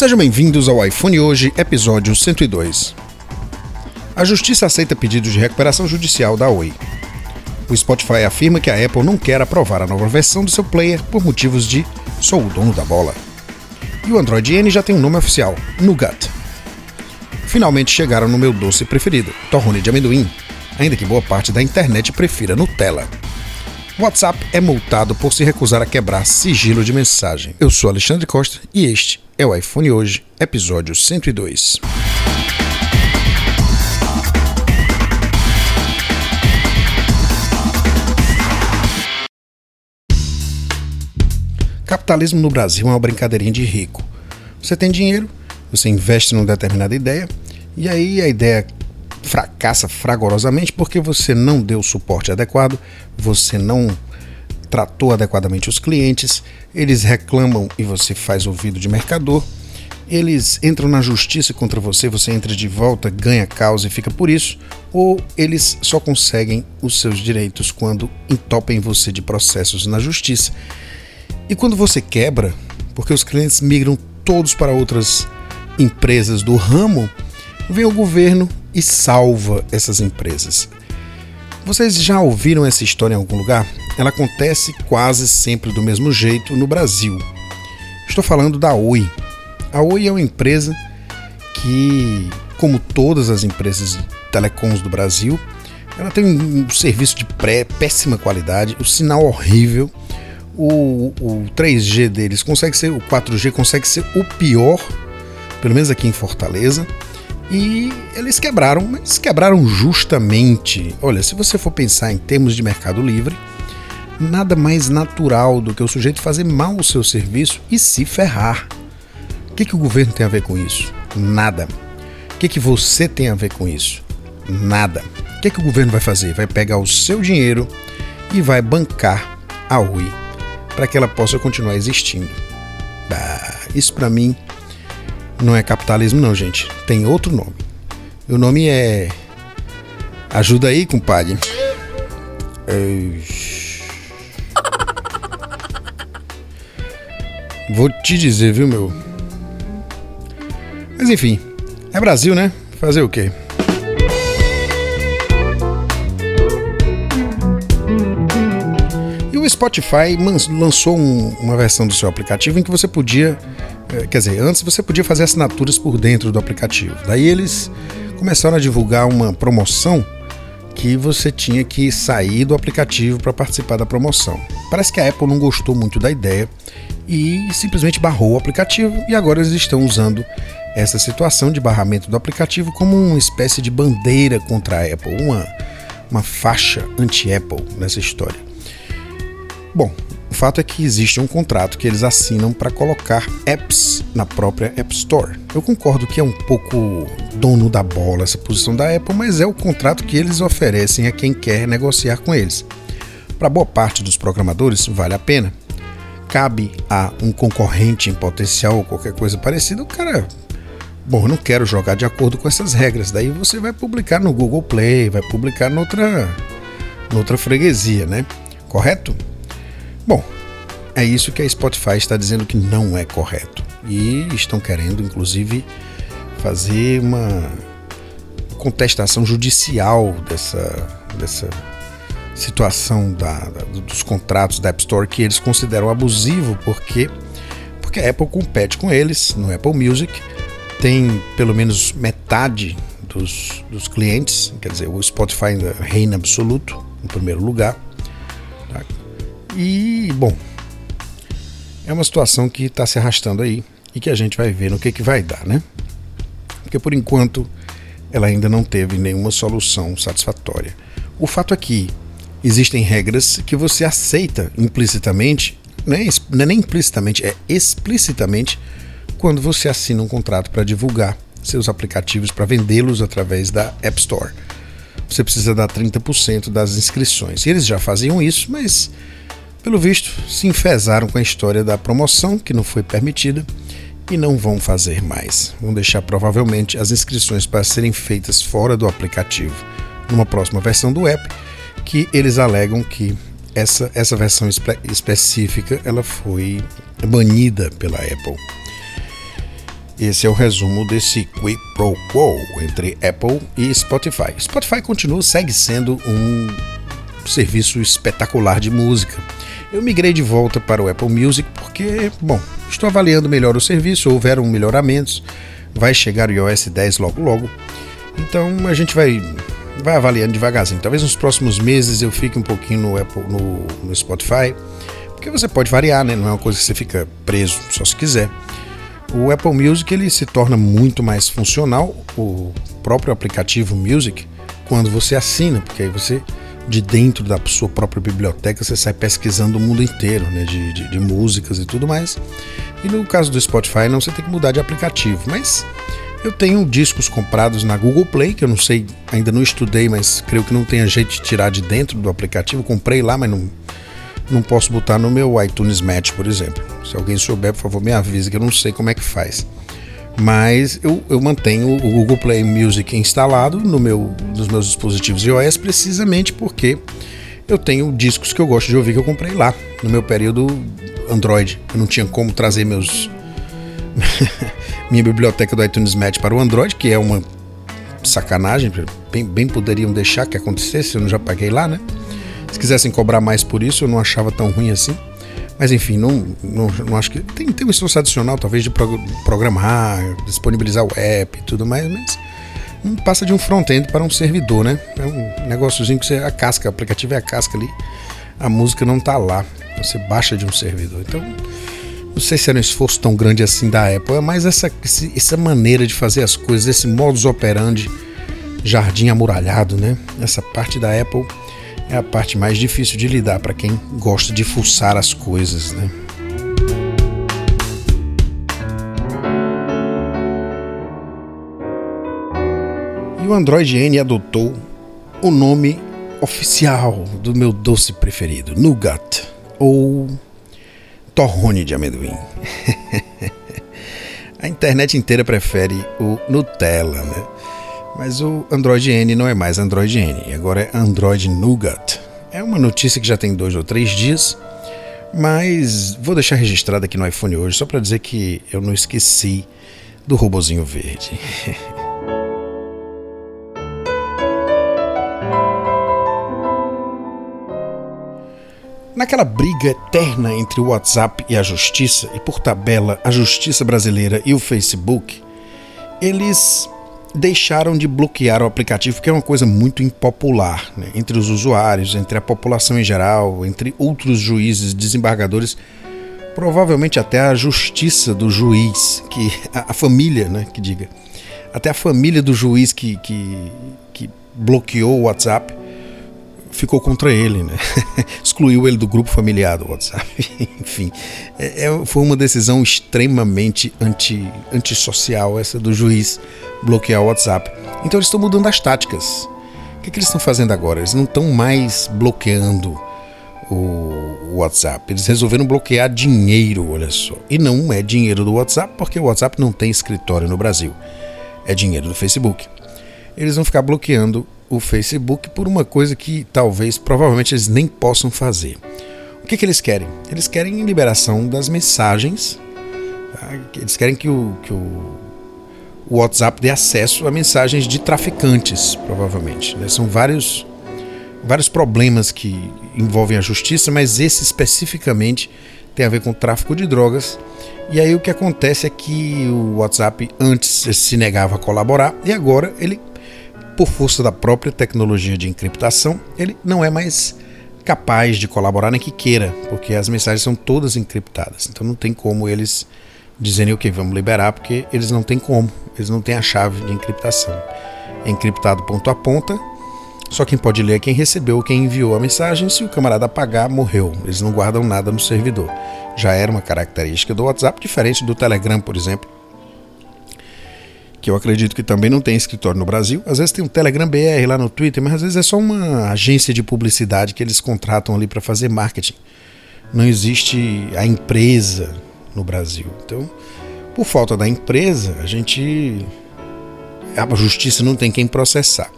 Sejam bem-vindos ao iPhone Hoje, episódio 102. A justiça aceita pedido de recuperação judicial da Oi. O Spotify afirma que a Apple não quer aprovar a nova versão do seu player por motivos de sou o dono da bola. E o Android N já tem um nome oficial, Nougat. Finalmente chegaram no meu doce preferido, torrone de amendoim, ainda que boa parte da internet prefira Nutella. WhatsApp é multado por se recusar a quebrar sigilo de mensagem. Eu sou Alexandre Costa e este é o iPhone Hoje, episódio 102. Capitalismo no Brasil é uma brincadeirinha de rico. Você tem dinheiro, você investe numa determinada ideia, e aí a ideia fracassa fragorosamente porque você não deu suporte adequado, você não tratou adequadamente os clientes, eles reclamam e você faz ouvido de mercador, eles entram na justiça contra você, você entra de volta, ganha causa e fica por isso, ou eles só conseguem os seus direitos quando entopem você de processos na justiça. E quando você quebra, porque os clientes migram todos para outras empresas do ramo, vem o governo e salva essas empresas. Vocês já ouviram essa história em algum lugar? Ela acontece quase sempre do mesmo jeito no Brasil. Estou falando da Oi. A Oi é uma empresa que, como todas as empresas de telecoms do Brasil, ela tem um serviço de pré, péssima qualidade, o sinal horrível. O, o 3G deles consegue ser, o 4G consegue ser o pior, pelo menos aqui em Fortaleza. E eles quebraram, mas quebraram justamente. Olha, se você for pensar em termos de mercado livre, nada mais natural do que o sujeito fazer mal o seu serviço e se ferrar. O que, que o governo tem a ver com isso? Nada. O que, que você tem a ver com isso? Nada. O que, que o governo vai fazer? Vai pegar o seu dinheiro e vai bancar a Oi para que ela possa continuar existindo. Ah, isso para mim não é capitalismo, não, gente. Tem outro nome. O nome é. Ajuda aí, compadre. Vou te dizer, viu, meu? Mas enfim, é Brasil, né? Fazer o quê? E o Spotify lançou um, uma versão do seu aplicativo em que você podia é, quer dizer, antes você podia fazer assinaturas por dentro do aplicativo. Daí eles começaram a divulgar uma promoção que você tinha que sair do aplicativo para participar da promoção. Parece que a Apple não gostou muito da ideia e simplesmente barrou o aplicativo e agora eles estão usando essa situação de barramento do aplicativo como uma espécie de bandeira contra a Apple, uma, uma faixa anti-Apple nessa história. Bom, fato é que existe um contrato que eles assinam para colocar apps na própria App Store. Eu concordo que é um pouco dono da bola essa posição da Apple, mas é o contrato que eles oferecem a quem quer negociar com eles. Para boa parte dos programadores, vale a pena. Cabe a um concorrente em potencial ou qualquer coisa parecida, o cara bom, eu não quero jogar de acordo com essas regras. Daí você vai publicar no Google Play, vai publicar noutra, noutra freguesia, né? Correto? Bom, é isso que a Spotify está dizendo que não é correto. E estão querendo, inclusive, fazer uma contestação judicial dessa, dessa situação da, da, dos contratos da App Store que eles consideram abusivo porque, porque a Apple compete com eles no Apple Music, tem pelo menos metade dos, dos clientes, quer dizer, o Spotify reina absoluto, em primeiro lugar. Tá? E, bom, é uma situação que está se arrastando aí e que a gente vai ver no que, que vai dar, né? Porque por enquanto ela ainda não teve nenhuma solução satisfatória. O fato é que existem regras que você aceita implicitamente, não é, não é nem implicitamente, é explicitamente, quando você assina um contrato para divulgar seus aplicativos para vendê-los através da App Store. Você precisa dar 30% das inscrições. E eles já faziam isso, mas pelo visto, se enfesaram com a história da promoção, que não foi permitida, e não vão fazer mais. Vão deixar provavelmente as inscrições para serem feitas fora do aplicativo, numa próxima versão do app, que eles alegam que essa, essa versão espe específica ela foi banida pela Apple. Esse é o resumo desse quid pro quo entre Apple e Spotify. Spotify continua, segue sendo um serviço espetacular de música. Eu migrei de volta para o Apple Music porque, bom, estou avaliando melhor o serviço, houveram melhoramentos, vai chegar o iOS 10 logo logo. Então a gente vai vai avaliando devagarzinho. Talvez nos próximos meses eu fique um pouquinho no Apple no, no Spotify, porque você pode variar, né? Não é uma coisa que você fica preso só se quiser. O Apple Music ele se torna muito mais funcional, o próprio aplicativo Music, quando você assina, porque aí você de dentro da sua própria biblioteca, você sai pesquisando o mundo inteiro, né, de, de, de, músicas e tudo mais. E no caso do Spotify, não, você tem que mudar de aplicativo. Mas eu tenho discos comprados na Google Play, que eu não sei, ainda não estudei, mas creio que não tenha jeito de tirar de dentro do aplicativo. Comprei lá, mas não, não posso botar no meu iTunes Match, por exemplo. Se alguém souber, por favor, me avise, que eu não sei como é que faz mas eu, eu mantenho o Google Play Music instalado no meu, nos meus dispositivos iOS precisamente porque eu tenho discos que eu gosto de ouvir que eu comprei lá no meu período Android. Eu não tinha como trazer meus minha biblioteca do iTunes Match para o Android, que é uma sacanagem, bem, bem poderiam deixar que acontecesse, eu não já paguei lá, né? Se quisessem cobrar mais por isso, eu não achava tão ruim assim. Mas enfim, não, não, não acho que. Tem, tem um esforço adicional, talvez, de programar, disponibilizar o app e tudo mais, mas não passa de um front-end para um servidor, né? É um negóciozinho que você. A casca, o aplicativo é a casca ali, a música não está lá. Você baixa de um servidor. Então, não sei se era um esforço tão grande assim da Apple, é mais essa, essa maneira de fazer as coisas, esse modus operandi jardim amuralhado, né? Essa parte da Apple é a parte mais difícil de lidar para quem gosta de fuçar as coisas, né? E o Android N adotou o nome oficial do meu doce preferido, Nougat, ou torrone de amendoim. a internet inteira prefere o Nutella, né? Mas o Android N não é mais Android N, agora é Android Nougat. É uma notícia que já tem dois ou três dias, mas vou deixar registrado aqui no iPhone hoje só para dizer que eu não esqueci do robozinho verde. Naquela briga eterna entre o WhatsApp e a justiça, e por tabela a justiça brasileira e o Facebook, eles deixaram de bloquear o aplicativo, que é uma coisa muito impopular né? entre os usuários, entre a população em geral, entre outros juízes, desembargadores, provavelmente até a justiça do juiz, que a, a família, né, que diga, até a família do juiz que, que, que bloqueou o WhatsApp ficou contra ele, né? excluiu ele do grupo familiar do WhatsApp. Enfim, é, é, foi uma decisão extremamente anti, antissocial essa do juiz bloquear o WhatsApp. Então eles estão mudando as táticas. O que, que eles estão fazendo agora? Eles não estão mais bloqueando o WhatsApp. Eles resolveram bloquear dinheiro, olha só. E não é dinheiro do WhatsApp, porque o WhatsApp não tem escritório no Brasil. É dinheiro do Facebook. Eles vão ficar bloqueando o Facebook por uma coisa que talvez, provavelmente, eles nem possam fazer. O que, que eles querem? Eles querem liberação das mensagens. Tá? Eles querem que o, que o, o WhatsApp dê acesso a mensagens de traficantes, provavelmente. Né? São vários, vários problemas que envolvem a justiça, mas esse especificamente tem a ver com tráfico de drogas. E aí o que acontece é que o WhatsApp antes se negava a colaborar e agora ele por força da própria tecnologia de encriptação, ele não é mais capaz de colaborar nem que queira, porque as mensagens são todas encriptadas. Então não tem como eles dizerem o okay, que vamos liberar, porque eles não têm como, eles não têm a chave de encriptação. É encriptado ponto a ponta, só quem pode ler é quem recebeu quem enviou a mensagem. Se o camarada apagar, morreu. Eles não guardam nada no servidor. Já era uma característica do WhatsApp, diferente do Telegram, por exemplo, que eu acredito que também não tem escritório no Brasil. Às vezes tem um Telegram BR lá no Twitter, mas às vezes é só uma agência de publicidade que eles contratam ali para fazer marketing. Não existe a empresa no Brasil. Então, por falta da empresa, a gente. A justiça não tem quem processar.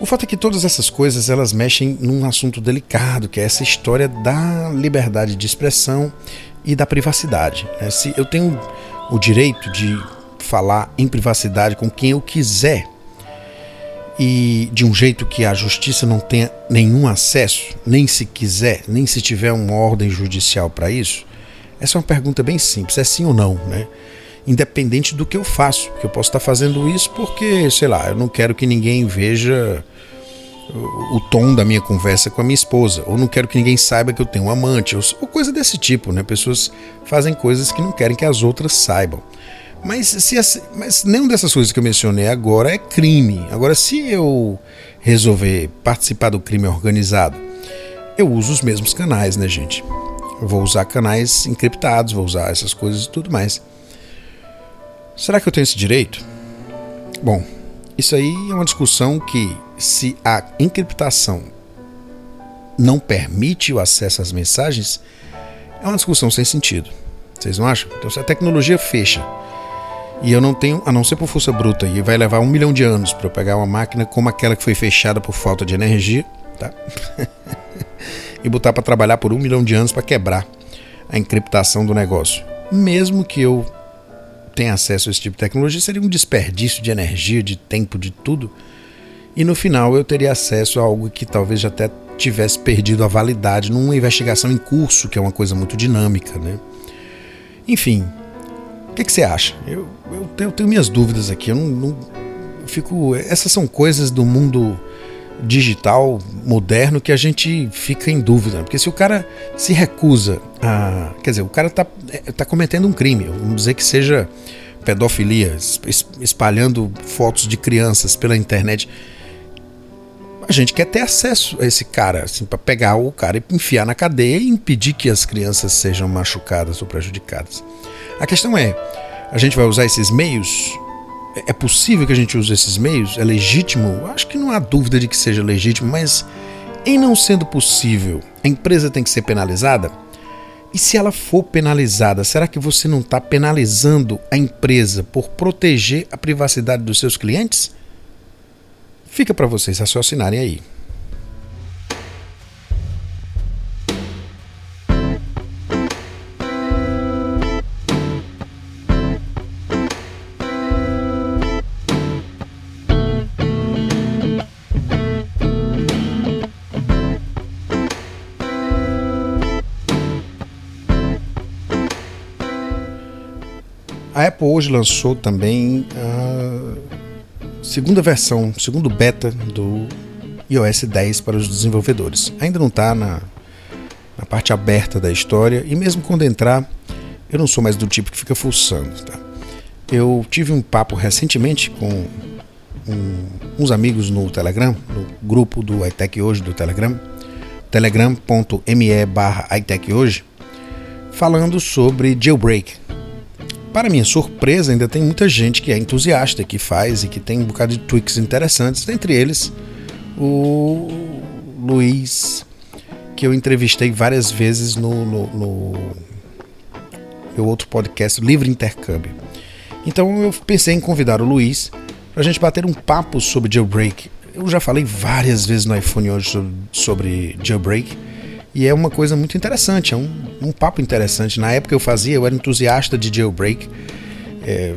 O fato é que todas essas coisas elas mexem num assunto delicado, que é essa história da liberdade de expressão e da privacidade. Né? Se eu tenho o direito de falar em privacidade com quem eu quiser e de um jeito que a justiça não tenha nenhum acesso, nem se quiser, nem se tiver uma ordem judicial para isso? Essa é uma pergunta bem simples, é sim ou não, né? Independente do que eu faço, porque eu posso estar fazendo isso porque, sei lá, eu não quero que ninguém veja o tom da minha conversa com a minha esposa, ou não quero que ninguém saiba que eu tenho um amante, ou, coisa desse tipo, né? Pessoas fazem coisas que não querem que as outras saibam. Mas, se, mas nenhuma dessas coisas que eu mencionei agora é crime. Agora, se eu resolver participar do crime organizado, eu uso os mesmos canais, né, gente? Eu vou usar canais encriptados, vou usar essas coisas e tudo mais. Será que eu tenho esse direito? Bom, isso aí é uma discussão que, se a encriptação não permite o acesso às mensagens, é uma discussão sem sentido. Vocês não acham? Então, se a tecnologia fecha e eu não tenho, a não ser por força bruta, e vai levar um milhão de anos para eu pegar uma máquina como aquela que foi fechada por falta de energia, tá? e botar para trabalhar por um milhão de anos para quebrar a encriptação do negócio. Mesmo que eu tenha acesso a esse tipo de tecnologia, seria um desperdício de energia, de tempo, de tudo. E no final eu teria acesso a algo que talvez já até tivesse perdido a validade numa investigação em curso, que é uma coisa muito dinâmica, né? Enfim, o que, que, você acha? Eu, eu, eu, tenho minhas dúvidas aqui. Eu não, não eu fico. Essas são coisas do mundo digital moderno que a gente fica em dúvida. Porque se o cara se recusa a. Quer dizer, o cara está é, tá cometendo um crime. Vamos dizer que seja pedofilia, espalhando fotos de crianças pela internet. A gente quer ter acesso a esse cara, assim, para pegar o cara e enfiar na cadeia e impedir que as crianças sejam machucadas ou prejudicadas. A questão é: a gente vai usar esses meios? É possível que a gente use esses meios? É legítimo? Acho que não há dúvida de que seja legítimo, mas em não sendo possível, a empresa tem que ser penalizada? E se ela for penalizada, será que você não está penalizando a empresa por proteger a privacidade dos seus clientes? Fica para vocês raciocinarem aí. A Apple hoje lançou também a segunda versão, segundo beta do iOS 10 para os desenvolvedores. Ainda não está na, na parte aberta da história e mesmo quando entrar, eu não sou mais do tipo que fica fuçando. Tá? Eu tive um papo recentemente com um, uns amigos no Telegram, no grupo do iTech Hoje do Telegram, telegram.me barra hoje, falando sobre jailbreak, para minha surpresa, ainda tem muita gente que é entusiasta, que faz e que tem um bocado de tweaks interessantes, dentre eles o Luiz, que eu entrevistei várias vezes no, no, no meu outro podcast, Livre Intercâmbio. Então eu pensei em convidar o Luiz para a gente bater um papo sobre jailbreak. Eu já falei várias vezes no iPhone hoje sobre, sobre jailbreak e é uma coisa muito interessante, é um, um papo interessante. Na época eu fazia, eu era entusiasta de jailbreak, é,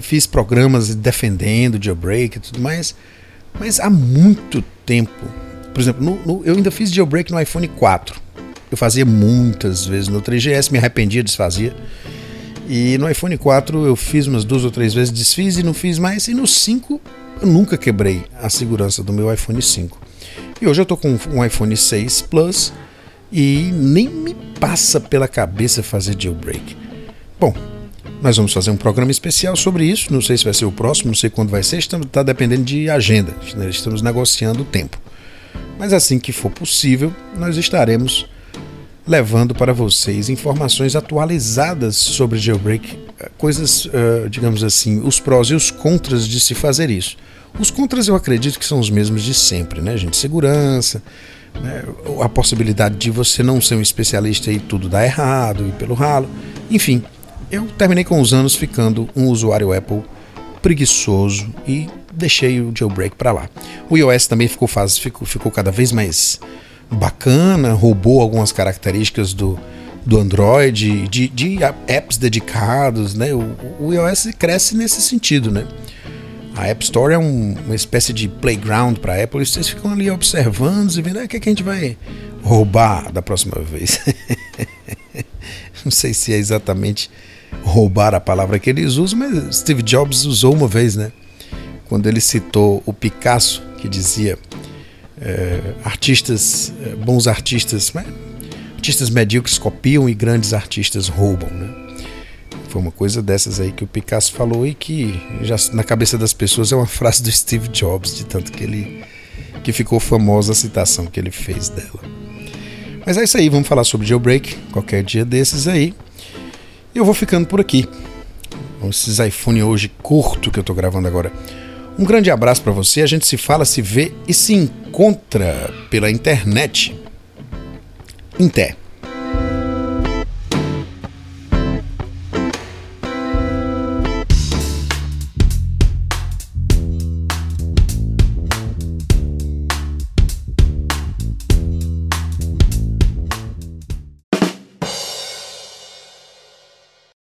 fiz programas defendendo jailbreak e tudo mais, mas há muito tempo. Por exemplo, no, no, eu ainda fiz jailbreak no iPhone 4. Eu fazia muitas vezes no 3GS, me arrependia, desfazia. E no iPhone 4 eu fiz umas duas ou três vezes, desfiz e não fiz mais. E no 5 eu nunca quebrei a segurança do meu iPhone 5. E hoje eu estou com um iPhone 6 Plus e nem me passa pela cabeça fazer jailbreak. Bom, nós vamos fazer um programa especial sobre isso. Não sei se vai ser o próximo, não sei quando vai ser. Está dependendo de agenda. Estamos negociando o tempo. Mas assim que for possível, nós estaremos levando para vocês informações atualizadas sobre jailbreak, eh, coisas, uh, digamos assim, os prós e os contras de se fazer isso. Os contras eu acredito que são os mesmos de sempre, né, gente? Segurança, né? a possibilidade de você não ser um especialista e tudo dar errado, ir pelo ralo. Enfim, eu terminei com os anos ficando um usuário Apple preguiçoso e deixei o jailbreak para lá. O iOS também ficou, faz, ficou, ficou cada vez mais bacana, roubou algumas características do, do Android, de, de apps dedicados, né? O, o iOS cresce nesse sentido, né? A App Store é um, uma espécie de playground para a Apple e vocês ficam ali observando e vendo ah, o que, é que a gente vai roubar da próxima vez. Não sei se é exatamente roubar a palavra que eles usam, mas Steve Jobs usou uma vez, né? Quando ele citou o Picasso, que dizia é, artistas, é, bons artistas, artistas medíocres copiam e grandes artistas roubam, né? Foi uma coisa dessas aí que o Picasso falou e que já na cabeça das pessoas é uma frase do Steve Jobs, de tanto que ele que ficou famosa a citação que ele fez dela. Mas é isso aí, vamos falar sobre jailbreak qualquer dia desses aí. Eu vou ficando por aqui. Esses iPhone hoje curto que eu tô gravando agora. Um grande abraço para você. A gente se fala, se vê e se encontra pela internet. Em té.